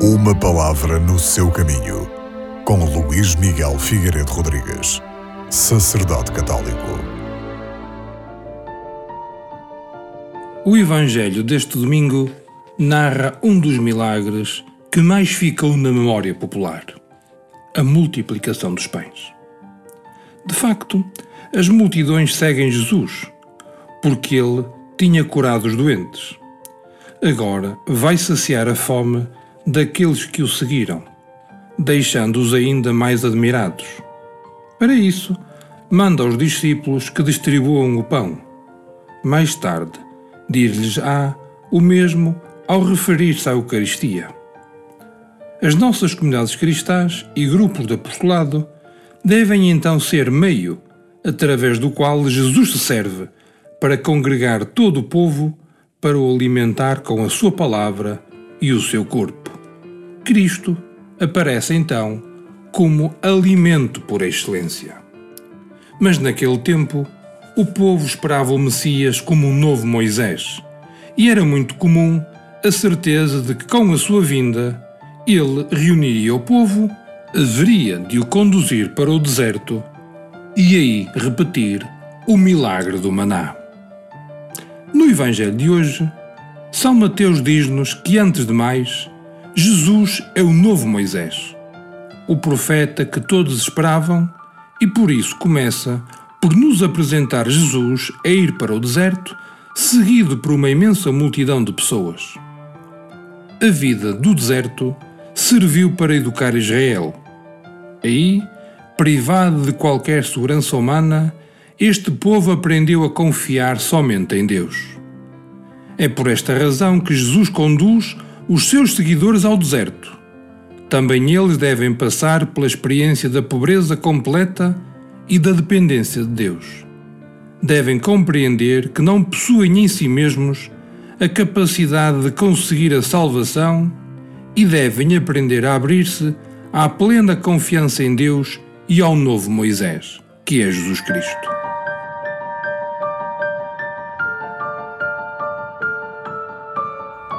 Uma palavra no seu caminho, com Luís Miguel Figueiredo Rodrigues, sacerdote católico. O Evangelho deste domingo narra um dos milagres que mais ficou na memória popular: a multiplicação dos pães. De facto, as multidões seguem Jesus, porque ele tinha curado os doentes. Agora vai saciar a fome daqueles que o seguiram, deixando-os ainda mais admirados. Para isso, manda aos discípulos que distribuam o pão. Mais tarde, dir-lhes á o mesmo ao referir-se à Eucaristia. As nossas comunidades cristãs e grupos de apostolado devem então ser meio através do qual Jesus se serve para congregar todo o povo para o alimentar com a sua palavra e o seu corpo. Cristo aparece então como alimento por excelência. Mas naquele tempo, o povo esperava o Messias como um novo Moisés, e era muito comum a certeza de que com a sua vinda ele reuniria o povo, haveria de o conduzir para o deserto e aí repetir o milagre do maná. No Evangelho de hoje, São Mateus diz-nos que, antes de mais, Jesus é o novo Moisés, o profeta que todos esperavam, e por isso começa por nos apresentar Jesus a ir para o deserto, seguido por uma imensa multidão de pessoas. A vida do deserto serviu para educar Israel. Aí, privado de qualquer segurança humana, este povo aprendeu a confiar somente em Deus. É por esta razão que Jesus conduz os seus seguidores ao deserto. Também eles devem passar pela experiência da pobreza completa e da dependência de Deus. Devem compreender que não possuem em si mesmos a capacidade de conseguir a salvação e devem aprender a abrir-se à plena confiança em Deus e ao novo Moisés, que é Jesus Cristo.